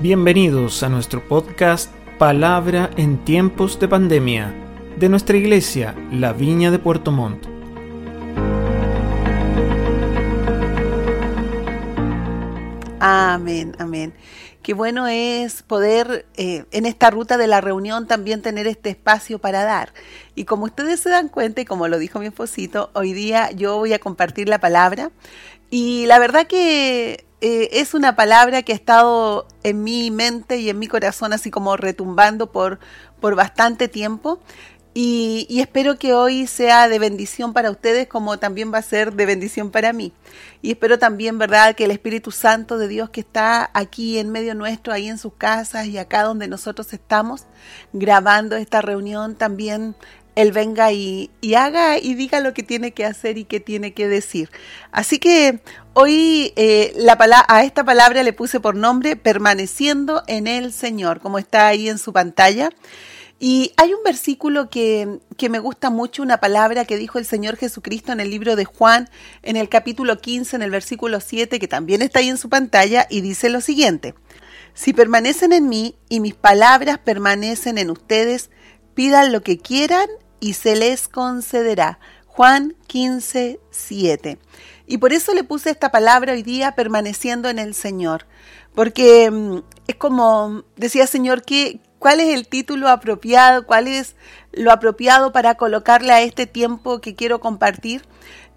Bienvenidos a nuestro podcast Palabra en tiempos de pandemia de nuestra iglesia, La Viña de Puerto Montt. Amén, amén. Qué bueno es poder eh, en esta ruta de la reunión también tener este espacio para dar. Y como ustedes se dan cuenta, y como lo dijo mi esposito, hoy día yo voy a compartir la palabra. Y la verdad que eh, es una palabra que ha estado en mi mente y en mi corazón así como retumbando por, por bastante tiempo. Y, y, espero que hoy sea de bendición para ustedes como también va a ser de bendición para mí. Y espero también, ¿verdad?, que el Espíritu Santo de Dios que está aquí en medio nuestro, ahí en sus casas y acá donde nosotros estamos grabando esta reunión, también él venga y, y, haga y diga lo que tiene que hacer y que tiene que decir. Así que hoy eh, a esta palabra le puse por nombre permaneciendo en el Señor, como está ahí en su pantalla. Y hay un versículo que, que, me gusta mucho, una palabra que dijo el Señor Jesucristo en el libro de Juan, en el capítulo 15, en el versículo 7, que también está ahí en su pantalla, y dice lo siguiente, si permanecen en mí y mis palabras permanecen en ustedes, pidan lo que quieran y se les concederá. Juan 15, 7. Y por eso le puse esta palabra hoy día, permaneciendo en el Señor. Porque mm, es como, decía Señor, que, ¿cuál es el título apropiado? ¿Cuál es lo apropiado para colocarle a este tiempo que quiero compartir?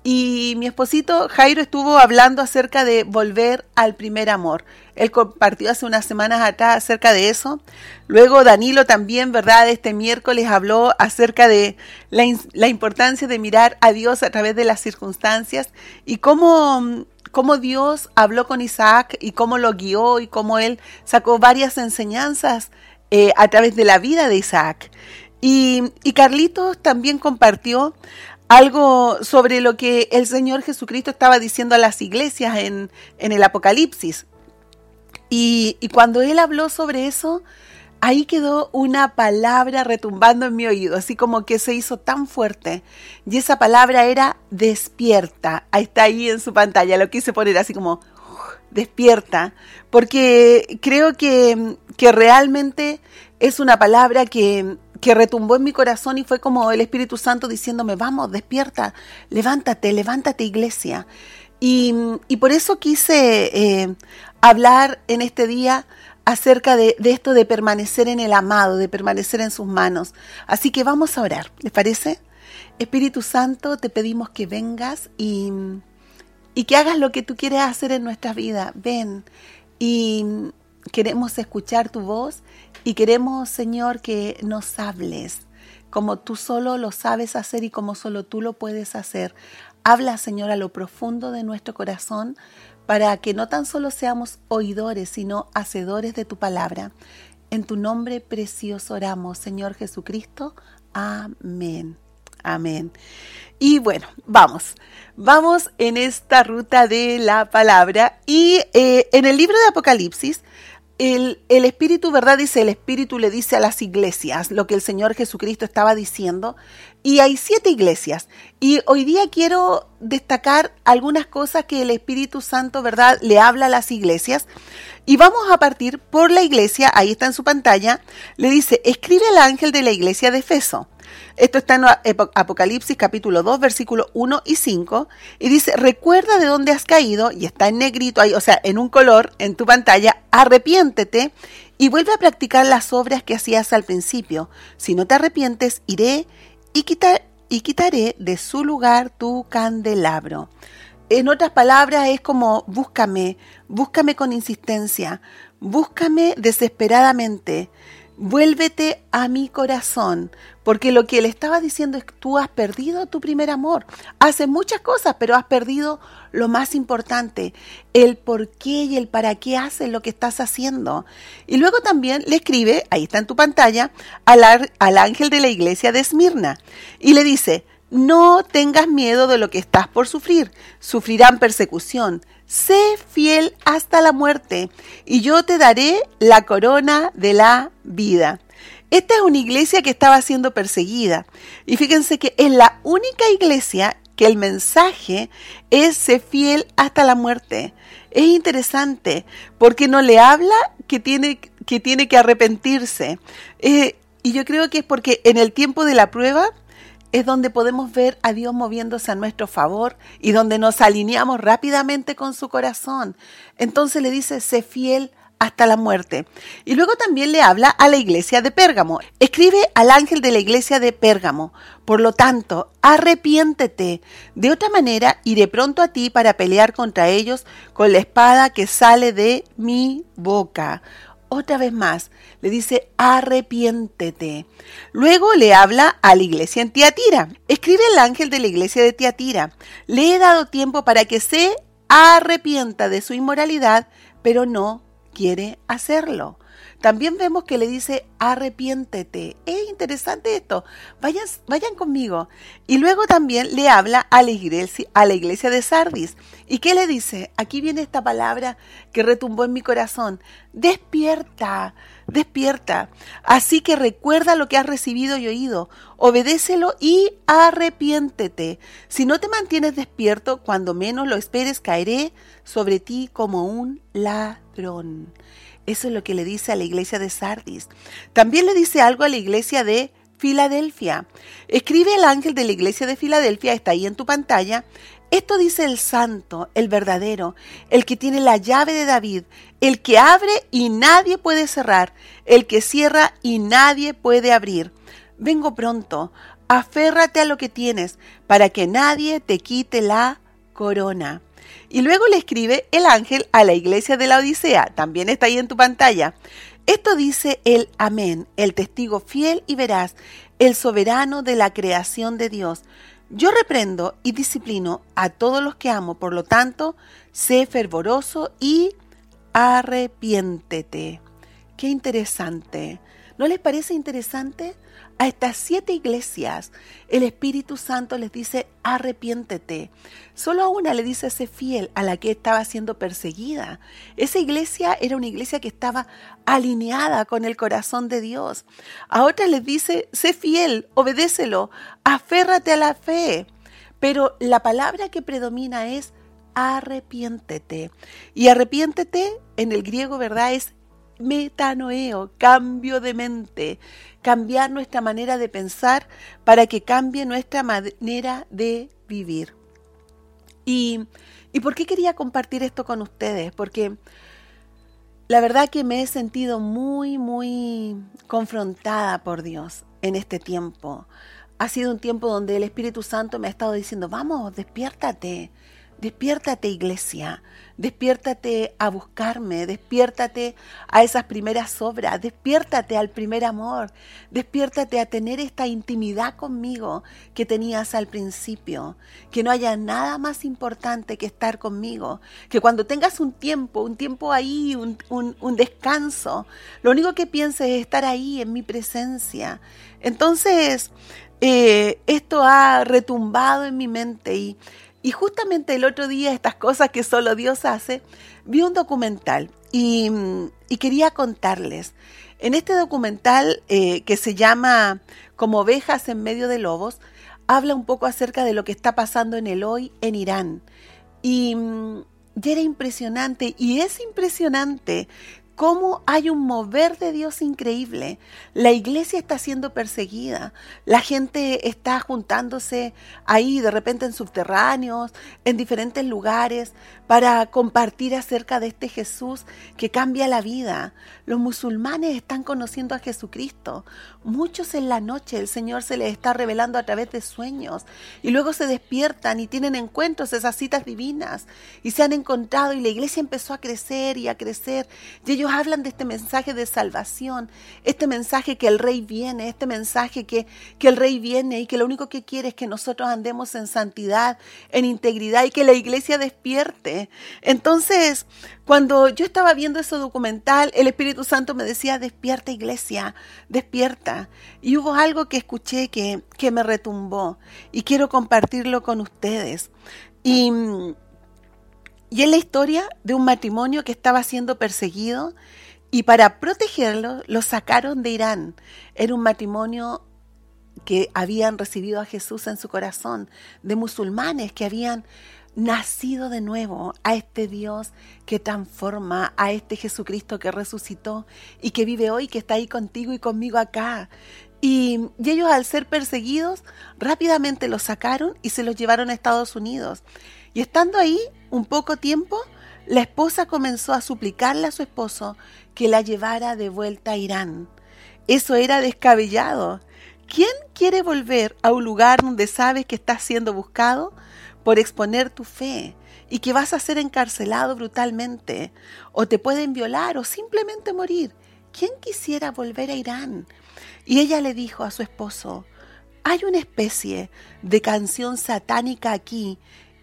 Y mi esposito Jairo estuvo hablando acerca de volver al primer amor. Él compartió hace unas semanas atrás acerca de eso. Luego Danilo también, ¿verdad? Este miércoles habló acerca de la, importancia de mirar a Dios a través de las circunstancias y cómo, cómo Dios habló con Isaac y cómo lo guió y cómo él sacó varias enseñanzas eh, a través de la vida de Isaac. Y Carlitos también compartió algo sobre lo que el Señor Jesucristo estaba diciendo a las iglesias en, en el Apocalipsis. Y, y, cuando él habló sobre eso, ahí quedó una palabra retumbando en mi oído, así como que se hizo tan fuerte. Y esa palabra era despierta. Ahí está ahí en su pantalla, lo quise poner así como despierta, porque creo que, que realmente es una palabra que que retumbó en mi corazón y fue como el Espíritu Santo diciéndome, vamos, despierta, levántate, levántate iglesia. Y, y por eso quise eh, hablar en este día acerca de, de, esto de permanecer en el amado, de permanecer en sus manos. Así que vamos a orar, ¿les parece? Espíritu Santo, te pedimos que vengas y, y que hagas lo que tú quieres hacer en nuestra vida. Ven y queremos escuchar tu voz y queremos, Señor, que nos hables como tú solo lo sabes hacer y como solo tú lo puedes hacer. Habla, Señor, a lo profundo de nuestro corazón para que no tan solo seamos oidores, sino hacedores de tu palabra. En tu nombre precioso oramos, Señor Jesucristo. Amén. Amén. Y bueno, vamos, vamos en esta ruta de la palabra. Y eh, en el libro de Apocalipsis, el, Espíritu, ¿verdad? Dice, el Espíritu le dice a las iglesias lo que el Señor Jesucristo estaba diciendo. Y hay siete iglesias. Y hoy día quiero destacar algunas cosas que el Espíritu Santo, ¿verdad? Le habla a las iglesias. Y vamos a partir por la iglesia, ahí está en su pantalla. Le dice, escribe al ángel de la iglesia de Efeso. Esto está en Apocalipsis capítulo 2, versículos 1 y 5. Y dice, recuerda de dónde has caído, y está en negrito ahí, o sea, en un color en tu pantalla, arrepiéntete y vuelve a practicar las obras que hacías al principio. Si no te arrepientes, iré y, y quitaré de su lugar tu candelabro. En otras palabras, es como búscame, búscame con insistencia, búscame desesperadamente. Vuélvete a mi corazón, porque lo que él estaba diciendo es que tú has perdido tu primer amor. Haces muchas cosas, pero has perdido lo más importante, el por qué y el para qué haces lo que estás haciendo. Y luego también le escribe, ahí está en tu pantalla, al, al ángel de la iglesia de Esmirna y le dice, no tengas miedo de lo que estás por sufrir, sufrirán persecución sé fiel hasta la muerte y yo te daré la corona de la vida. Esta es una iglesia que estaba siendo perseguida y fíjense que es la única iglesia que el mensaje es sé fiel hasta la muerte. Es interesante porque no le habla que tiene que, arrepentirse. Eh, y yo creo que es porque en el tiempo de la prueba es donde podemos ver a Dios moviéndose a nuestro favor y donde nos alineamos rápidamente con su corazón. Entonces le dice, sé fiel hasta la muerte. Y luego también le habla a la iglesia de Pérgamo. Escribe al ángel de la iglesia de Pérgamo. Por lo tanto, arrepiéntete. De otra manera, iré pronto a ti para pelear contra ellos con la espada que sale de mi boca otra vez más, le dice, arrepiéntete. Luego le habla a la iglesia en Tiatira. Escribe el ángel de la iglesia de Tiatira. Le he dado tiempo para que se arrepienta de su inmoralidad, pero no quiere hacerlo. También vemos que le dice, arrepiéntete. Es interesante esto. Vayan, vayan conmigo. Y luego también le habla a la, iglesia, a la iglesia de Sardis. ¿Y qué le dice? Aquí viene esta palabra que retumbó en mi corazón. Despierta, despierta. Así que recuerda lo que has recibido y oído. Obedécelo y arrepiéntete. Si no te mantienes despierto, cuando menos lo esperes, caeré sobre ti como un ladrón. Eso es lo que le dice a la iglesia de Sardis. También le dice algo a la iglesia de Filadelfia. Escribe el ángel de la iglesia de Filadelfia, está ahí en tu pantalla. Esto dice el santo, el verdadero, el que tiene la llave de David, el que abre y nadie puede cerrar, el que cierra y nadie puede abrir. Vengo pronto, aférrate a lo que tienes, para que nadie te quite la corona. Y luego le escribe el ángel a la iglesia de la Odisea, también está ahí en tu pantalla. Esto dice el Amén, el testigo fiel y veraz, el soberano de la creación de Dios. Yo reprendo y disciplino a todos los que amo, por lo tanto, sé fervoroso y arrepiéntete. Qué interesante. ¿No les parece interesante? A estas siete iglesias, el Espíritu Santo les dice, arrepiéntete. Solo a una le dice, sé fiel, a la que estaba siendo perseguida. Esa iglesia era una iglesia que estaba alineada con el corazón de Dios. A otra les dice, sé fiel, obedécelo, aférrate a la fe. Pero la palabra que predomina es arrepiéntete. Y arrepiéntete en el griego, ¿verdad? Es metanoeo, cambio de mente, cambiar nuestra manera de pensar para que cambie nuestra manera de vivir. Y, ¿Y por qué quería compartir esto con ustedes? Porque la verdad que me he sentido muy, muy confrontada por Dios en este tiempo. Ha sido un tiempo donde el Espíritu Santo me ha estado diciendo, vamos, despiértate, Despiértate iglesia, despiértate a buscarme, despiértate a esas primeras obras, despiértate al primer amor, despiértate a tener esta intimidad conmigo que tenías al principio, que no haya nada más importante que estar conmigo, que cuando tengas un tiempo, un tiempo ahí, un, un descanso, lo único que pienses es estar ahí en mi presencia. Entonces, eh, esto ha retumbado en mi mente y y justamente el otro día, estas cosas que solo Dios hace, vi un documental y, quería contarles. En este documental eh, que se llama Como ovejas en medio de lobos, habla un poco acerca de lo que está pasando en el hoy en Irán. Y, y era impresionante, y es impresionante cómo hay un mover de Dios increíble. La iglesia está siendo perseguida, la gente está juntándose ahí de repente en subterráneos, en diferentes lugares, para compartir acerca de este Jesús que cambia la vida. Los musulmanes están conociendo a Jesucristo. Muchos en la noche el Señor se les está revelando a través de sueños y luego se despiertan y tienen encuentros, esas citas divinas y se han encontrado y la iglesia empezó a crecer y a crecer y ellos hablan de este mensaje de salvación, este mensaje que el rey viene, este mensaje que, que el rey viene y que lo único que quiere es que nosotros andemos en santidad, en integridad y que la iglesia despierte. Entonces, cuando yo estaba viendo ese documental, el Espíritu Santo me decía, despierta iglesia, despierta. Y hubo algo que escuché que, que me retumbó y quiero compartirlo con ustedes. Y y es la historia de un matrimonio que estaba siendo perseguido y para protegerlo lo sacaron de Irán. Era un matrimonio que habían recibido a Jesús en su corazón, de musulmanes que habían nacido de nuevo a este Dios que transforma, a este Jesucristo que resucitó y que vive hoy, que está ahí contigo y conmigo acá. Y, ellos al ser perseguidos rápidamente los sacaron y se los llevaron a Estados Unidos. Y estando ahí un poco tiempo, la esposa comenzó a suplicarle a su esposo que la llevara de vuelta a Irán. Eso era descabellado. ¿Quién quiere volver a un lugar donde sabes que estás siendo buscado por exponer tu fe y que vas a ser encarcelado brutalmente o te pueden violar o simplemente morir? ¿Quién quisiera volver a Irán? Y ella le dijo a su esposo, hay una especie de canción satánica aquí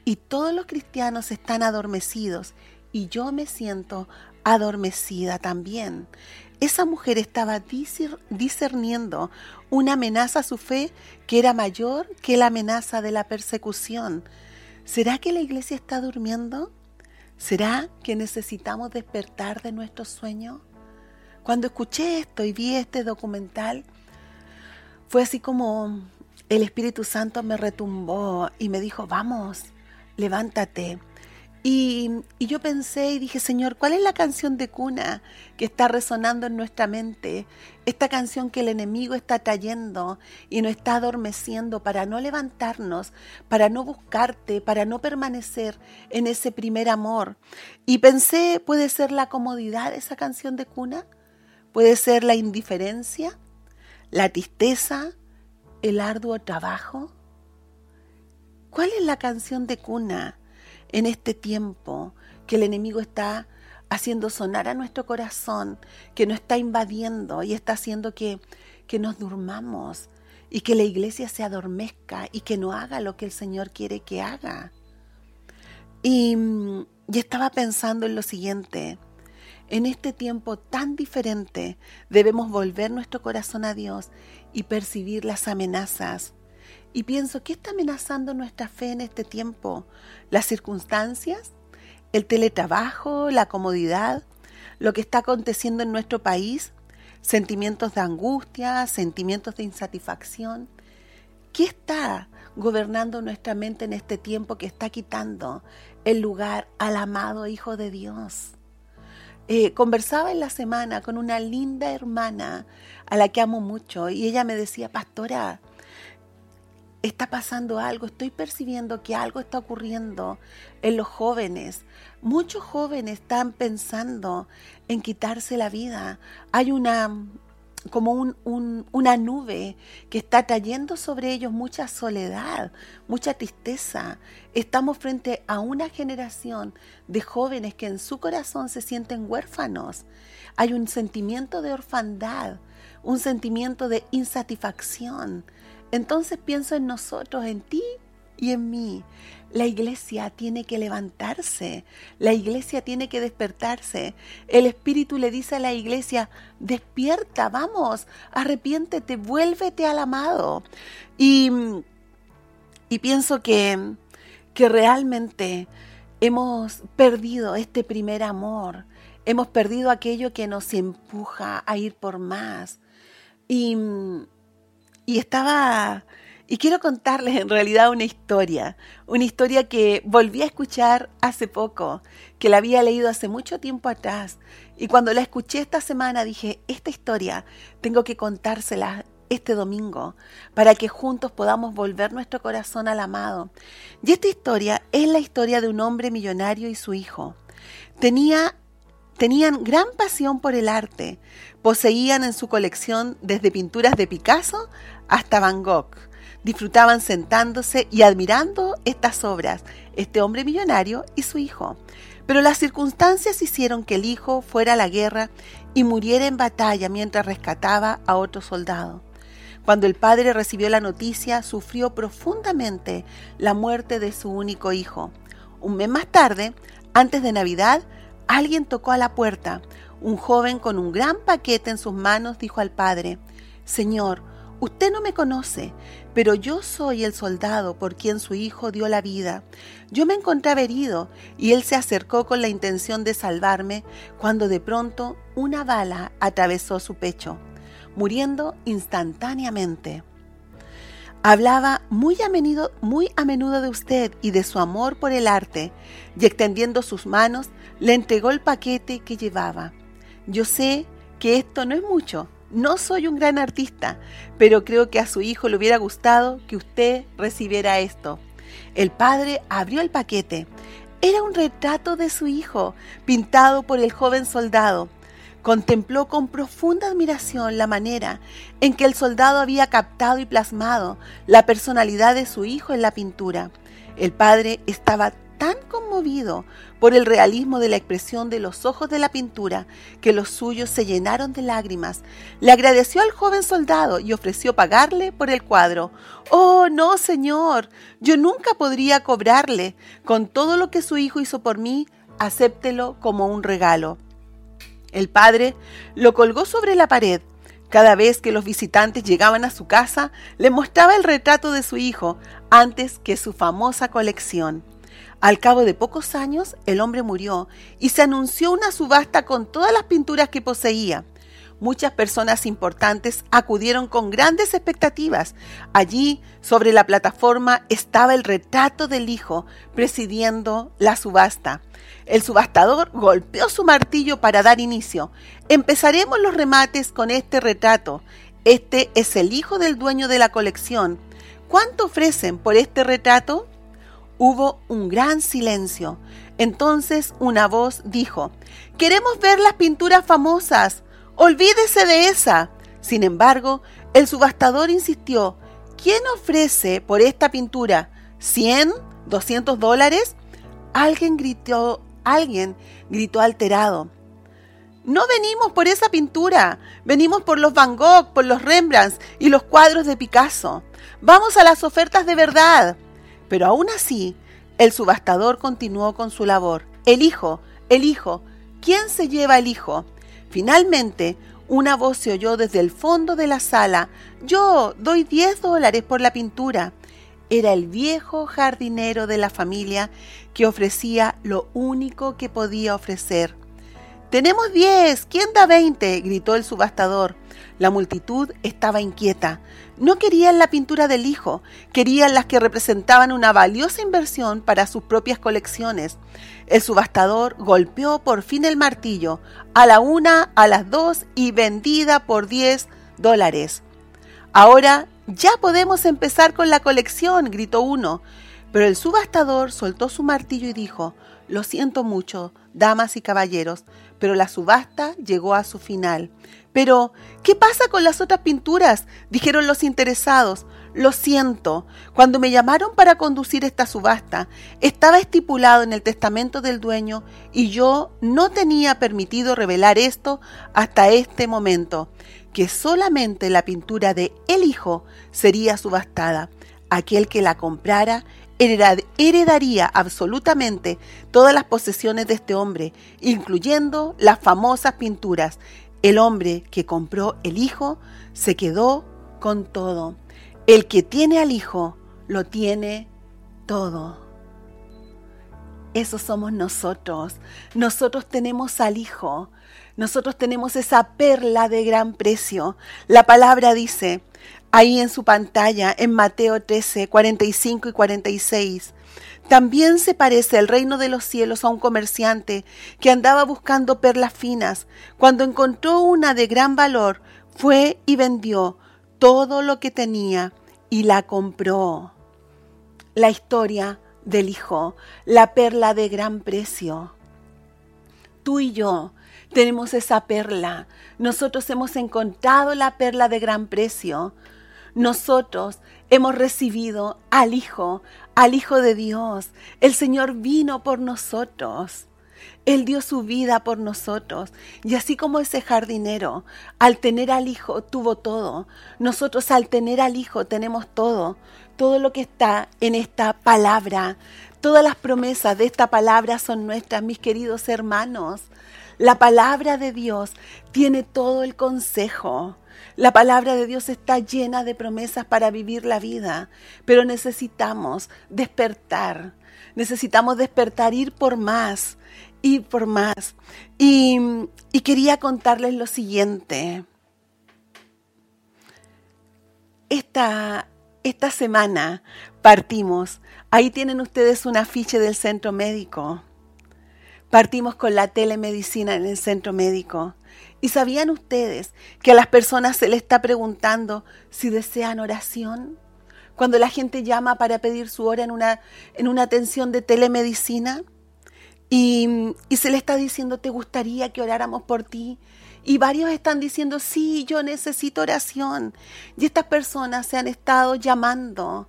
y todos los cristianos están adormecidos y yo me siento adormecida también. Esa mujer estaba discerniendo una amenaza a su fe que era mayor que la amenaza de la persecución. ¿Será que la iglesia está durmiendo? ¿Será que necesitamos despertar de nuestro sueño? Cuando escuché esto y vi este documental, fue así como el Espíritu Santo me retumbó y me dijo, vamos, levántate. Y, yo pensé y dije, Señor, ¿cuál es la canción de cuna que está resonando en nuestra mente? Esta canción que el enemigo está trayendo y nos está adormeciendo para no levantarnos, para no buscarte, para no permanecer en ese primer amor. Y pensé, ¿puede ser la comodidad de esa canción de cuna? Puede ser la indiferencia, la tristeza, el arduo trabajo. ¿Cuál es la canción de cuna en este tiempo que el enemigo está haciendo sonar a nuestro corazón, que nos está invadiendo y está haciendo que, que nos durmamos y que la iglesia se adormezca y que no haga lo que el Señor quiere que haga? Y, y estaba pensando en lo siguiente, en este tiempo tan diferente debemos volver nuestro corazón a Dios y percibir las amenazas. Y pienso, ¿qué está amenazando nuestra fe en este tiempo? ¿Las circunstancias? ¿El teletrabajo? ¿La comodidad? ¿Lo que está aconteciendo en nuestro país? ¿Sentimientos de angustia? ¿Sentimientos de insatisfacción? ¿Qué está gobernando nuestra mente en este tiempo que está quitando el lugar al amado Hijo de Dios? Eh, conversaba en la semana con una linda hermana a la que amo mucho y ella me decía, pastora, está pasando algo, estoy percibiendo que algo está ocurriendo en los jóvenes. Muchos jóvenes están pensando en quitarse la vida. Hay una como un, una nube que está trayendo sobre ellos mucha soledad, mucha tristeza. Estamos frente a una generación de jóvenes que en su corazón se sienten huérfanos. Hay un sentimiento de orfandad, un sentimiento de insatisfacción. Entonces pienso en nosotros, en ti y en mí. La iglesia tiene que levantarse, la iglesia tiene que despertarse. El Espíritu le dice a la iglesia, despierta, vamos, arrepiéntete, vuélvete al amado. Y, y pienso que, que realmente hemos perdido este primer amor, hemos perdido aquello que nos empuja a ir por más. Y, y estaba y quiero contarles en realidad una historia, una historia que volví a escuchar hace poco, que la había leído hace mucho tiempo atrás. Y cuando la escuché esta semana dije, esta historia tengo que contársela este domingo para que juntos podamos volver nuestro corazón al amado. Y esta historia es la historia de un hombre millonario y su hijo. Tenía tenían gran pasión por el arte. Poseían en su colección desde pinturas de Picasso hasta Van Gogh disfrutaban sentándose y admirando estas obras, este hombre millonario y su hijo. Pero las circunstancias hicieron que el hijo fuera a la guerra y muriera en batalla mientras rescataba a otro soldado. Cuando el padre recibió la noticia, sufrió profundamente la muerte de su único hijo. Un mes más tarde, antes de Navidad, alguien tocó a la puerta. Un joven con un gran paquete en sus manos dijo al padre, Señor, Usted no me conoce, pero yo soy el soldado por quien su hijo dio la vida. Yo me encontraba herido y él se acercó con la intención de salvarme cuando de pronto una bala atravesó su pecho, muriendo instantáneamente. Hablaba muy a, menudo, muy a menudo de usted y de su amor por el arte, y extendiendo sus manos, le entregó el paquete que llevaba. Yo sé que esto no es mucho, no soy un gran artista, pero creo que a su hijo le hubiera gustado que usted recibiera esto. El padre abrió el paquete. Era un retrato de su hijo, pintado por el joven soldado. Contempló con profunda admiración la manera en que el soldado había captado y plasmado la personalidad de su hijo en la pintura. El padre estaba tan conmovido por el realismo de la expresión de los ojos de la pintura que los suyos se llenaron de lágrimas. Le agradeció al joven soldado y ofreció pagarle por el cuadro. Oh, no, señor, yo nunca podría cobrarle. Con todo lo que su hijo hizo por mí, acéptelo como un regalo. El padre lo colgó sobre la pared. Cada vez que los visitantes llegaban a su casa, le mostraba el retrato de su hijo antes que su famosa colección. Al cabo de pocos años, el hombre murió y se anunció una subasta con todas las pinturas que poseía. Muchas personas importantes acudieron con grandes expectativas. Allí, sobre la plataforma, estaba el retrato del hijo presidiendo la subasta. El subastador golpeó su martillo para dar inicio. Empezaremos los remates con este retrato. Este es el hijo del dueño de la colección. ¿Cuánto ofrecen por este retrato? Hubo un gran silencio. Entonces una voz dijo, queremos ver las pinturas famosas. Olvídese de esa. Sin embargo, el subastador insistió, ¿quién ofrece por esta pintura? ¿100? ¿200 dólares? Alguien gritó, alguien gritó alterado. No venimos por esa pintura, venimos por los Van Gogh, por los Rembrandts y los cuadros de Picasso. Vamos a las ofertas de verdad. Pero aún así, el subastador continuó con su labor. El hijo, el hijo, ¿quién se lleva el hijo? Finalmente, una voz se oyó desde el fondo de la sala. Yo doy 10 dólares por la pintura. Era el viejo jardinero de la familia que ofrecía lo único que podía ofrecer. Tenemos 10. ¿Quién da 20? gritó el subastador. La multitud estaba inquieta. No querían la pintura del hijo, querían las que representaban una valiosa inversión para sus propias colecciones. El subastador golpeó por fin el martillo, a la una, a las dos y vendida por 10 dólares. Ahora ya podemos empezar con la colección, gritó uno. Pero el subastador soltó su martillo y dijo, Lo siento mucho, damas y caballeros, pero la subasta llegó a su final. Pero, ¿qué pasa con las otras pinturas? dijeron los interesados. Lo siento, cuando me llamaron para conducir esta subasta, estaba estipulado en el testamento del dueño y yo no tenía permitido revelar esto hasta este momento, que solamente la pintura de el hijo sería subastada. Aquel que la comprara heredaría absolutamente todas las posesiones de este hombre, incluyendo las famosas pinturas. El hombre que compró el hijo se quedó con todo. El que tiene al hijo lo tiene todo. Eso somos nosotros. Nosotros tenemos al Hijo. Nosotros tenemos esa perla de gran precio. La palabra dice, ahí en su pantalla, en Mateo 13, 45 y 46. También se parece el reino de los cielos a un comerciante que andaba buscando perlas finas. Cuando encontró una de gran valor, fue y vendió todo lo que tenía y la compró. La historia del Hijo, la perla de gran precio. Tú y yo tenemos esa perla. Nosotros hemos encontrado la perla de gran precio. Nosotros hemos recibido al Hijo, al Hijo de Dios. El Señor vino por nosotros. Él dio su vida por nosotros. Y así como ese jardinero, al tener al Hijo, tuvo todo. Nosotros al tener al Hijo tenemos todo. Todo lo que está en esta palabra. Todas las promesas de esta palabra son nuestras, mis queridos hermanos. La palabra de Dios tiene todo el consejo. La palabra de Dios está llena de promesas para vivir la vida, pero necesitamos despertar, necesitamos despertar, ir por más, ir por más. Y, quería contarles lo siguiente. Esta, esta semana partimos. Ahí tienen ustedes un afiche del centro médico. Partimos con la telemedicina en el centro médico. ¿Y sabían ustedes que a las personas se les está preguntando si desean oración? Cuando la gente llama para pedir su hora en una, en una atención de telemedicina y, y se le está diciendo, ¿te gustaría que oráramos por ti? Y varios están diciendo, sí, yo necesito oración. Y estas personas se han estado llamando.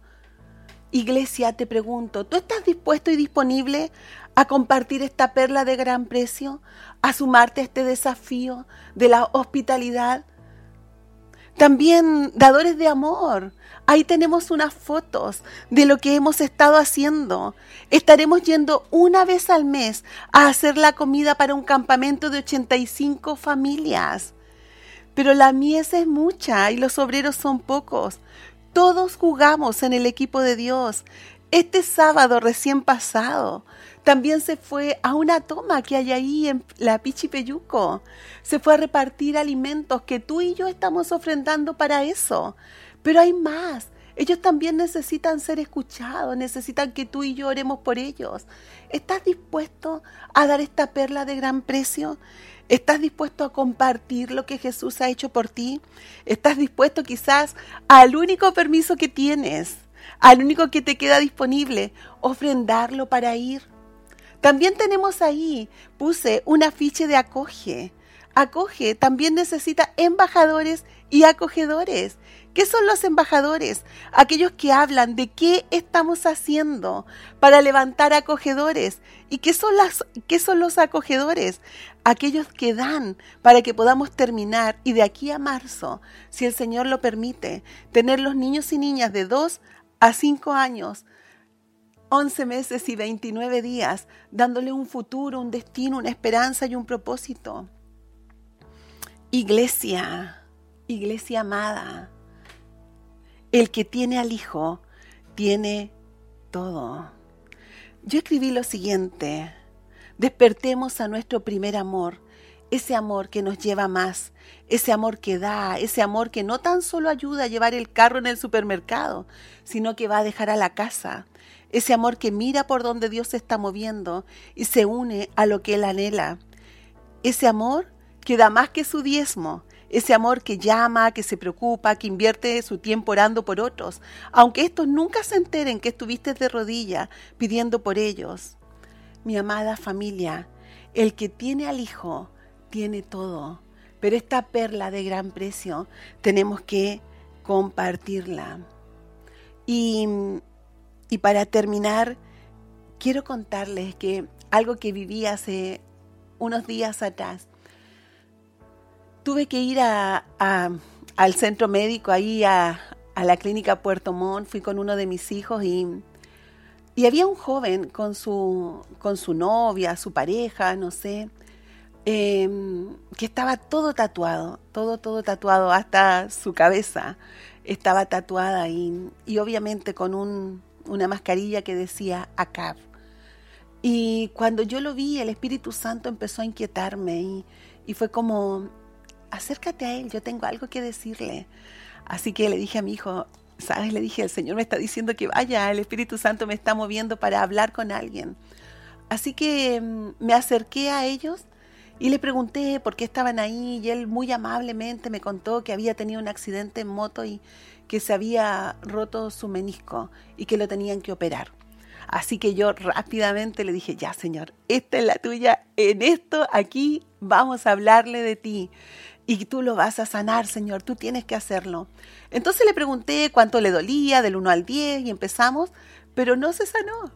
Iglesia, te pregunto, ¿tú estás dispuesto y disponible a compartir esta perla de gran precio? ¿A sumarte a este desafío de la hospitalidad? También dadores de amor. Ahí tenemos unas fotos de lo que hemos estado haciendo. Estaremos yendo una vez al mes a hacer la comida para un campamento de 85 familias. Pero la mies es mucha y los obreros son pocos. Todos jugamos en el equipo de Dios. Este sábado recién pasado también se fue a una toma que hay ahí en la Pichipeyuco. Se fue a repartir alimentos que tú y yo estamos ofrendando para eso. Pero hay más. Ellos también necesitan ser escuchados, necesitan que tú y yo oremos por ellos. ¿Estás dispuesto a dar esta perla de gran precio? ¿Estás dispuesto a compartir lo que Jesús ha hecho por ti? ¿Estás dispuesto quizás al único permiso que tienes, al único que te queda disponible, ofrendarlo para ir? También tenemos ahí, puse un afiche de acoge. Acoge también necesita embajadores y acogedores. ¿Qué son los embajadores? Aquellos que hablan de qué estamos haciendo para levantar acogedores. ¿Y qué son, las, qué son los acogedores? Aquellos que dan para que podamos terminar y de aquí a marzo, si el Señor lo permite, tener los niños y niñas de 2 a 5 años 11 meses y 29 días, dándole un futuro, un destino, una esperanza y un propósito. Iglesia, iglesia amada, el que tiene al Hijo tiene todo. Yo escribí lo siguiente, despertemos a nuestro primer amor, ese amor que nos lleva más, ese amor que da, ese amor que no tan solo ayuda a llevar el carro en el supermercado, sino que va a dejar a la casa, ese amor que mira por donde Dios se está moviendo y se une a lo que Él anhela, ese amor que da más que su diezmo, ese amor que llama, que se preocupa, que invierte su tiempo orando por otros, aunque estos nunca se enteren que estuviste de rodilla pidiendo por ellos. Mi amada familia, el que tiene al Hijo tiene todo, pero esta perla de gran precio tenemos que compartirla. Y, y para terminar, quiero contarles que algo que viví hace unos días atrás, tuve que ir a, al centro médico, ahí a, la clínica Puerto Montt, fui con uno de mis hijos y, y había un joven con su, con su novia, su pareja, no sé, em, que estaba todo tatuado, todo, todo tatuado, hasta su cabeza estaba tatuada y, y obviamente con un, una mascarilla que decía ACAB. Y cuando yo lo vi, el Espíritu Santo empezó a inquietarme y, y fue como, acércate a él, yo tengo algo que decirle. Así que le dije a mi hijo, ¿sabes? Le dije, el Señor me está diciendo que vaya, el Espíritu Santo me está moviendo para hablar con alguien. Así que mm, me acerqué a ellos y le pregunté por qué estaban ahí y él muy amablemente me contó que había tenido un accidente en moto y que se había roto su menisco y que lo tenían que operar. Así que yo rápidamente le dije, ya Señor, esta es la tuya, en esto aquí vamos a hablarle de ti y tú lo vas a sanar, Señor, tú tienes que hacerlo. Entonces le pregunté cuánto le dolía, del 1 al 10, y empezamos, pero no se sanó.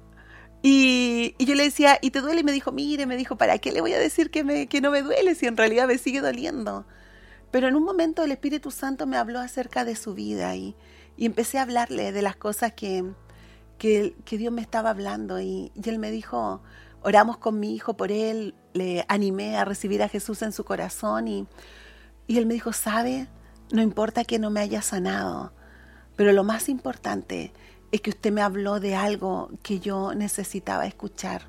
Y, yo le decía, ¿y te duele? Y me dijo, mire, me dijo, ¿para qué le voy a decir que, que no me duele si en realidad me sigue doliendo? Pero en un momento el Espíritu Santo me habló acerca de su vida y, y empecé a hablarle de las cosas que, que, que Dios me estaba hablando. Y, y él me dijo, oramos con mi hijo por él, le animé a recibir a Jesús en su corazón y y él me dijo, sabe, no importa que no me haya sanado, pero lo más importante es que usted me habló de algo que yo necesitaba escuchar.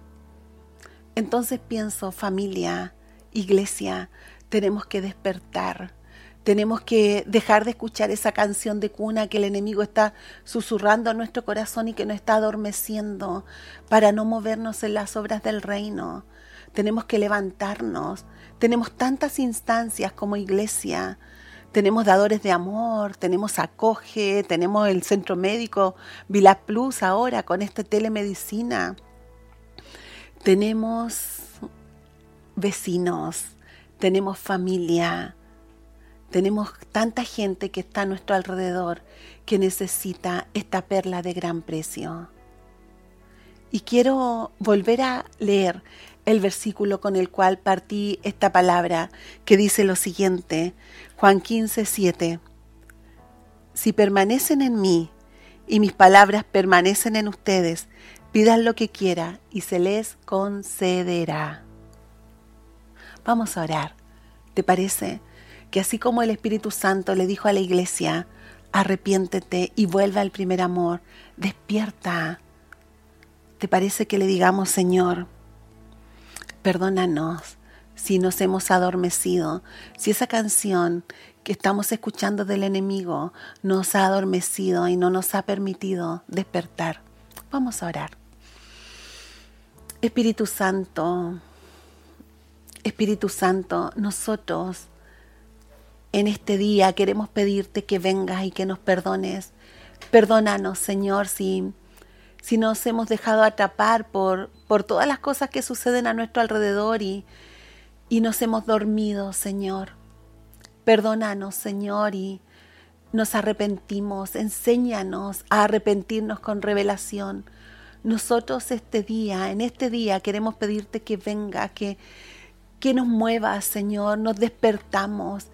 Entonces pienso, familia, iglesia, tenemos que despertar, Tenemos que dejar de escuchar esa canción de cuna que el enemigo está susurrando a nuestro corazón y que nos está adormeciendo para no movernos en las obras del reino. Tenemos que levantarnos. Tenemos tantas instancias como iglesia. Tenemos dadores de amor, tenemos acoge, tenemos el centro médico Vila Plus ahora con esta telemedicina. Tenemos vecinos, tenemos familia, tenemos tanta gente que está a nuestro alrededor que necesita esta perla de gran precio. Y quiero volver a leer el versículo con el cual partí esta palabra, que dice lo siguiente, Juan 15, 7. Si permanecen en mí y mis palabras permanecen en ustedes, pidan lo que quiera y se les concederá. Vamos a orar. ¿Te parece? que así como el Espíritu Santo le dijo a la iglesia, arrepiéntete y vuelva al primer amor, despierta. ¿Te parece que le digamos, Señor, perdónanos si nos hemos adormecido, si esa canción que estamos escuchando del enemigo nos ha adormecido y no nos ha permitido despertar? Vamos a orar. Espíritu Santo, Espíritu Santo, nosotros en este día queremos pedirte que vengas y que nos perdones. Perdónanos, Señor, si, si nos hemos dejado atrapar por, por todas las cosas que suceden a nuestro alrededor y, y nos hemos dormido, Señor. Perdónanos, Señor, y nos arrepentimos. Enséñanos a arrepentirnos con revelación. Nosotros este día, en este día, queremos pedirte que venga, que, que nos muevas, Señor. Nos despertamos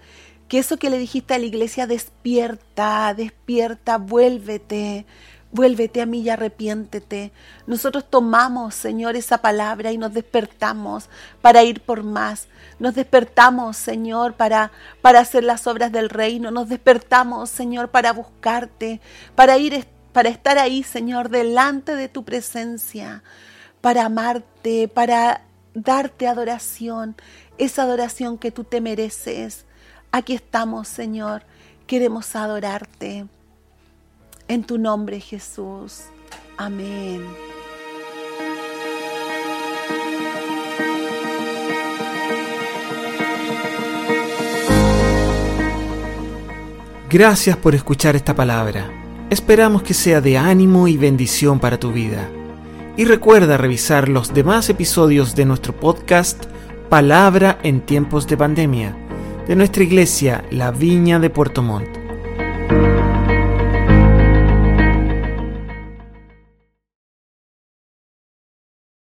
que eso que le dijiste a la iglesia, despierta, despierta, vuélvete, vuélvete a mí y arrepiéntete. Nosotros tomamos, Señor, esa palabra y nos despertamos para ir por más. Nos despertamos, Señor, para, para hacer las obras del reino. Nos despertamos, Señor, para buscarte, para ir, para estar ahí, Señor, delante de tu presencia, para amarte, para darte adoración, esa adoración que tú te mereces. Aquí estamos, Señor. Queremos adorarte. En tu nombre, Jesús. Amén. Gracias por escuchar esta palabra. Esperamos que sea de ánimo y bendición para tu vida. Y recuerda revisar los demás episodios de nuestro podcast Palabra en tiempos de pandemia de nuestra iglesia, la Viña de Puerto Montt.